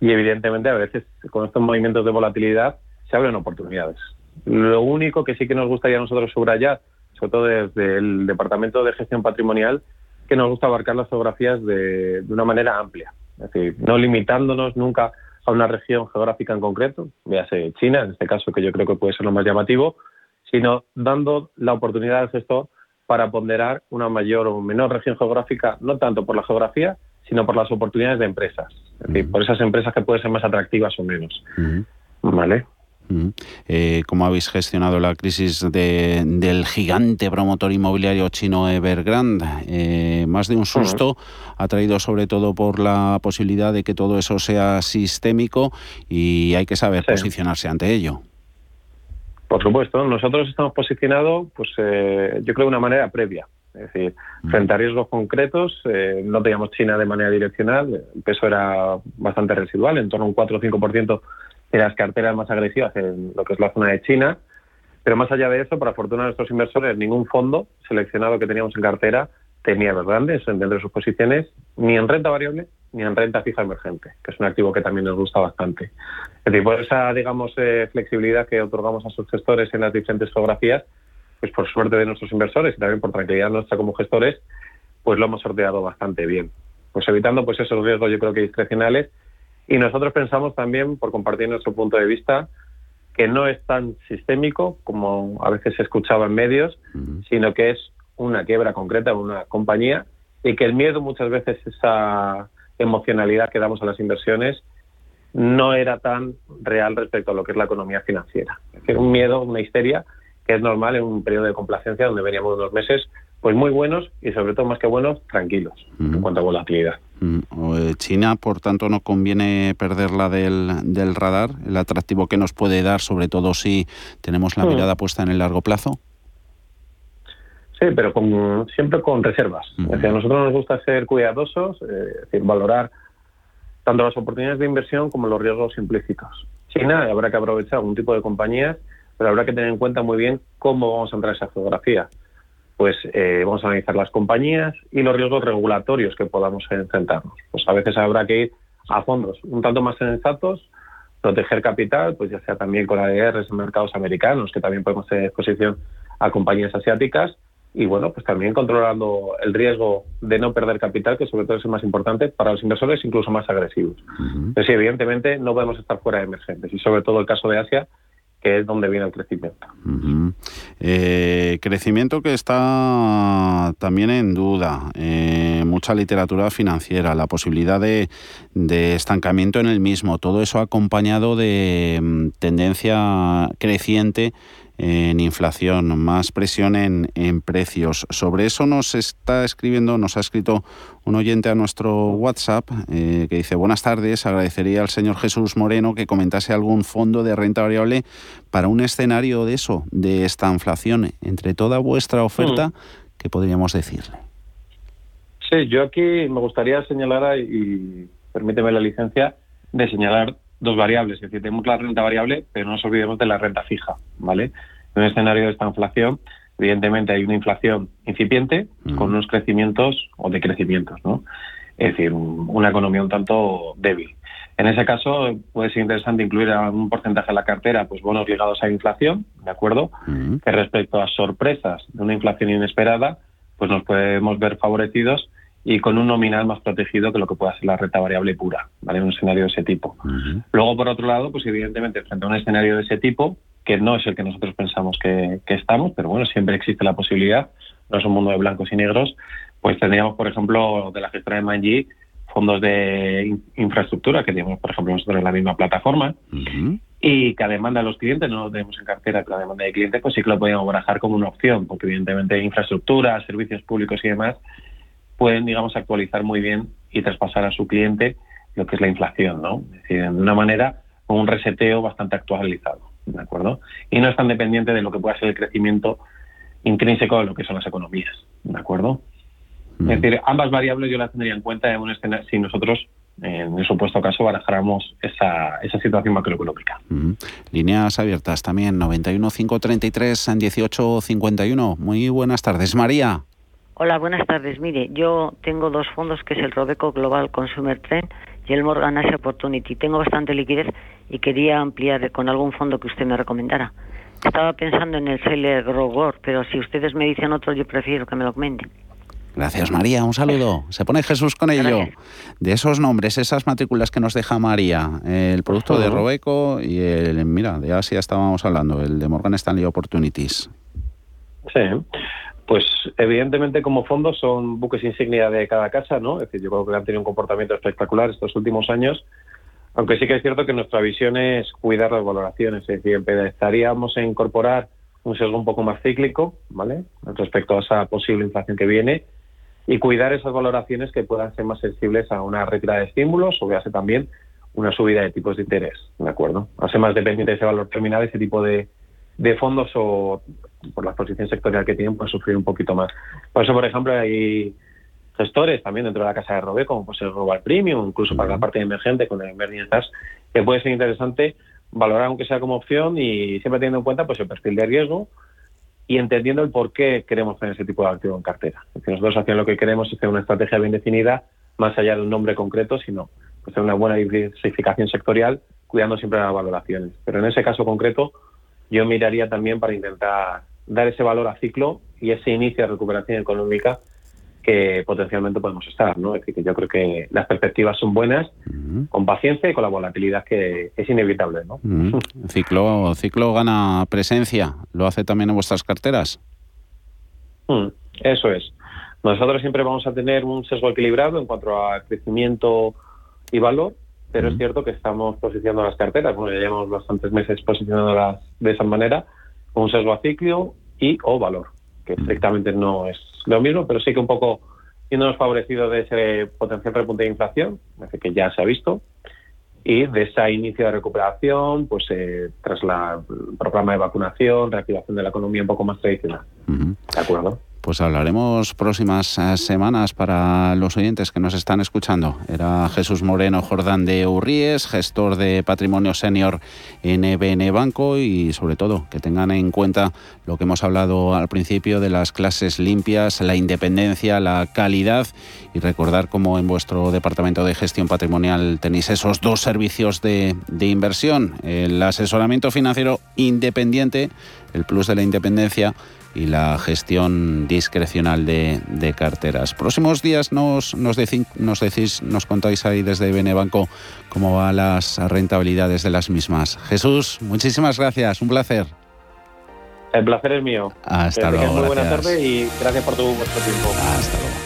Y evidentemente a veces con estos movimientos de volatilidad se abren oportunidades. Lo único que sí que nos gustaría a nosotros subrayar, sobre todo desde el Departamento de Gestión Patrimonial, que nos gusta abarcar las geografías de, de una manera amplia. Es decir, no limitándonos nunca a una región geográfica en concreto, véase China, en este caso que yo creo que puede ser lo más llamativo, sino dando la oportunidad al gestor para ponderar una mayor o menor región geográfica, no tanto por la geografía, sino por las oportunidades de empresas, es decir, por esas empresas que pueden ser más atractivas o menos. ¿Vale? Eh, ¿Cómo habéis gestionado la crisis del gigante promotor inmobiliario chino Evergrande? Eh, más de un susto ha traído sobre todo por la posibilidad de que todo eso sea sistémico y hay que saber posicionarse ante ello. Por supuesto, nosotros estamos posicionados, pues eh, yo creo de una manera previa. Es decir, frente a riesgos concretos, no teníamos China de manera direccional, el peso era bastante residual, en torno a un 4 o 5% de las carteras más agresivas en lo que es la zona de China. Pero más allá de eso, para fortuna de nuestros inversores, ningún fondo seleccionado que teníamos en cartera tenía los grandes dentro de sus posiciones, ni en renta variable ni en renta fija emergente, que es un activo que también nos gusta bastante. Es decir, por esa, digamos, eh, flexibilidad que otorgamos a sus gestores en las diferentes geografías, pues por suerte de nuestros inversores y también por tranquilidad nuestra como gestores, pues lo hemos sorteado bastante bien. Pues evitando pues esos riesgos yo creo que discrecionales y nosotros pensamos también, por compartir nuestro punto de vista, que no es tan sistémico como a veces se escuchaba en medios, sino que es una quiebra concreta de una compañía y que el miedo muchas veces, esa emocionalidad que damos a las inversiones, no era tan real respecto a lo que es la economía financiera. Es decir, un miedo, una histeria que es normal en un periodo de complacencia donde veníamos unos meses pues muy buenos y sobre todo más que buenos, tranquilos en cuanto a volatilidad. Eh, China, por tanto, no conviene perderla del, del radar, el atractivo que nos puede dar, sobre todo si tenemos la mm. mirada puesta en el largo plazo. Sí, pero con, siempre con reservas. a nosotros nos gusta ser cuidadosos, eh, decir, valorar tanto las oportunidades de inversión como los riesgos implícitos. China habrá que aprovechar algún tipo de compañías, pero habrá que tener en cuenta muy bien cómo vamos a entrar a esa geografía pues eh, vamos a analizar las compañías y los riesgos regulatorios que podamos enfrentarnos. Pues a veces habrá que ir a fondos un tanto más sensatos, proteger capital, pues ya sea también con ADRs en mercados americanos, que también podemos tener exposición a compañías asiáticas, y bueno, pues también controlando el riesgo de no perder capital, que sobre todo es el más importante para los inversores, incluso más agresivos. Entonces, evidentemente, no podemos estar fuera de emergentes, y sobre todo el caso de Asia, que es donde viene el crecimiento. Eh, crecimiento que está también en duda, eh, mucha literatura financiera, la posibilidad de, de, estancamiento en el mismo, todo eso acompañado de mm, tendencia creciente en inflación, más presión en, en, precios. Sobre eso nos está escribiendo, nos ha escrito un oyente a nuestro WhatsApp eh, que dice buenas tardes, agradecería al señor Jesús Moreno que comentase algún fondo de renta variable para un escenario de eso, de esta inflación. Entre toda vuestra oferta, mm. ¿qué podríamos decirle? Sí, yo aquí me gustaría señalar, y permíteme la licencia, de señalar dos variables, es decir, tenemos la renta variable, pero no nos olvidemos de la renta fija, ¿vale? En un escenario de esta inflación, evidentemente hay una inflación incipiente con unos crecimientos o decrecimientos, ¿no? Es decir, un- una economía un tanto débil. En ese caso, puede ser interesante incluir a un porcentaje de la cartera, pues bonos ligados a inflación, ¿de acuerdo? Que respecto a sorpresas de una inflación inesperada, pues nos podemos ver favorecidos y con un nominal más protegido que lo que pueda ser la renta variable pura, ¿vale? Un escenario de ese tipo. Luego, por otro lado, pues evidentemente, frente a un escenario de ese tipo, que no es el que nosotros pensamos que, que estamos, pero bueno, siempre existe la posibilidad, no es un mundo de blancos y negros, pues tendríamos, por ejemplo, de la gestora de Manji, fondos de in- infraestructura que tenemos, por ejemplo, nosotros en la misma plataforma, y que a demanda de los clientes, no lo tenemos en cartera, pero a demanda de clientes, pues sí que lo podríamos barajar como una opción, porque evidentemente infraestructura, servicios públicos y demás pueden, digamos, actualizar muy bien y traspasar a su cliente lo que es la inflación, ¿no? Es decir, de una manera con un reseteo bastante actualizado, ¿de acuerdo? Y no es tan dependiente de lo que pueda ser el crecimiento intrínseco de lo que son las economías, ¿de acuerdo? Es decir, ambas variables yo las tendría en cuenta en un escenario, si nosotros, en el supuesto caso, barajáramos esa, esa situación macroeconómica. Mm. Líneas abiertas también, 91 533 18 51. Muy buenas tardes, María. Hola, buenas tardes. Mire, yo tengo dos fondos, que es el Robeco Global Consumer Trend y el Morgan Asia Opportunity. Tengo bastante liquidez y quería ampliar con algún fondo que usted me recomendara. Estaba pensando en el Seller Growor, pero si ustedes me dicen otro, yo prefiero que me lo comenten. Gracias, María. Un saludo. Se pone Jesús con ello. De esos nombres, esas matrículas que nos deja María, el producto de. Robeco y el, mira, de Asia estábamos hablando, el de Morgan Stanley Opportunities. Sí, pues evidentemente como fondos son buques insignia de cada casa, ¿no? Es decir, yo creo que han tenido un comportamiento espectacular estos últimos años, aunque sí que es cierto que nuestra visión es cuidar las valoraciones, es decir, empezaríamos a incorporar un sesgo un poco más cíclico, ¿vale? Respecto a esa posible inflación que viene y cuidar esas valoraciones que puedan ser más sensibles a una retirada de estímulos o hace también una subida de tipos de interés, ¿de acuerdo? Hace más dependiente de ese valor terminal ese tipo de, de fondos o por la exposición sectorial que tienen pueden sufrir un poquito más. Por eso, por ejemplo, hay gestores también dentro de la casa de Robe, como pues el Global Premium, incluso para la parte emergente con el Emerging Stars, que puede ser interesante valorar aunque sea como opción y siempre teniendo en cuenta pues el perfil de riesgo y entendiendo el por qué queremos tener ese tipo de activo en cartera. Es decir, nosotros final lo que queremos es tener una estrategia bien definida, más allá de un nombre concreto, sino pues, tener una buena diversificación sectorial, cuidando siempre las valoraciones. Pero en ese caso concreto, yo miraría también para intentar dar ese valor a ciclo y ese inicio de recuperación económica que potencialmente podemos estar, ¿no? Es decir, que yo creo que las perspectivas son buenas, con paciencia y con la volatilidad que es inevitable, ¿no? Mm. Ciclo, ciclo gana presencia. ¿Lo hace también en vuestras carteras? Mm, Eso es. Nosotros siempre vamos a tener un sesgo equilibrado en cuanto a crecimiento y valor, pero es cierto que estamos posicionando las carteras, bueno, ya llevamos bastantes meses posicionándolas de esa manera, un sesgo a ciclo y o valor, que estrictamente no es lo mismo, pero sí que un poco yéndonos favorecido de ese potencial repunte de inflación, que ya se ha visto, y de ese inicio de recuperación, pues eh, tras la, el programa de vacunación, reactivación de la economía un poco más tradicional. ¿De acuerdo? Pues hablaremos próximas eh, semanas para los oyentes que nos están escuchando. Era Jesús Moreno Jordán de Urríes, gestor de patrimonio senior en EBN Banco y sobre todo que tengan en cuenta lo que hemos hablado al principio de las clases limpias, la independencia, la calidad y recordar cómo en vuestro departamento de gestión patrimonial tenéis esos dos servicios de, de inversión, el asesoramiento financiero independiente, el plus de la independencia y la gestión discrecional de, de carteras. Próximos días nos, nos, deci- nos decís, nos contáis ahí desde Benebanco cómo van las rentabilidades de las mismas. Jesús, muchísimas gracias, un placer. El placer es mío. Hasta luego, Muy buena tarde y gracias por tu vuestro tiempo. Hasta luego.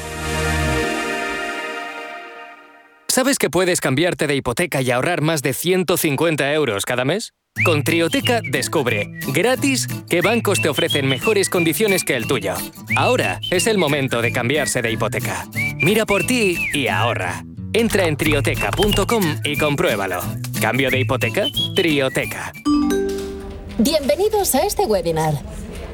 ¿Sabes que puedes cambiarte de hipoteca y ahorrar más de 150 euros cada mes? Con Trioteca descubre, gratis, qué bancos te ofrecen mejores condiciones que el tuyo. Ahora es el momento de cambiarse de hipoteca. Mira por ti y ahorra. Entra en trioteca.com y compruébalo. ¿Cambio de hipoteca? Trioteca. Bienvenidos a este webinar.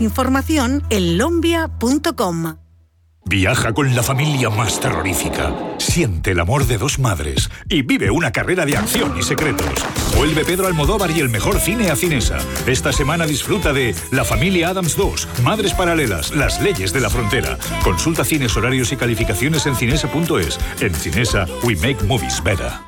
Información en lombia.com. Viaja con la familia más terrorífica. Siente el amor de dos madres y vive una carrera de acción y secretos. Vuelve Pedro Almodóvar y el mejor cine a Cinesa. Esta semana disfruta de La familia Adams 2, Madres Paralelas, Las leyes de la frontera. Consulta cines, horarios y calificaciones en cinesa.es. En Cinesa, we make movies better.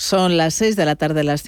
Son las 6 de la tarde, las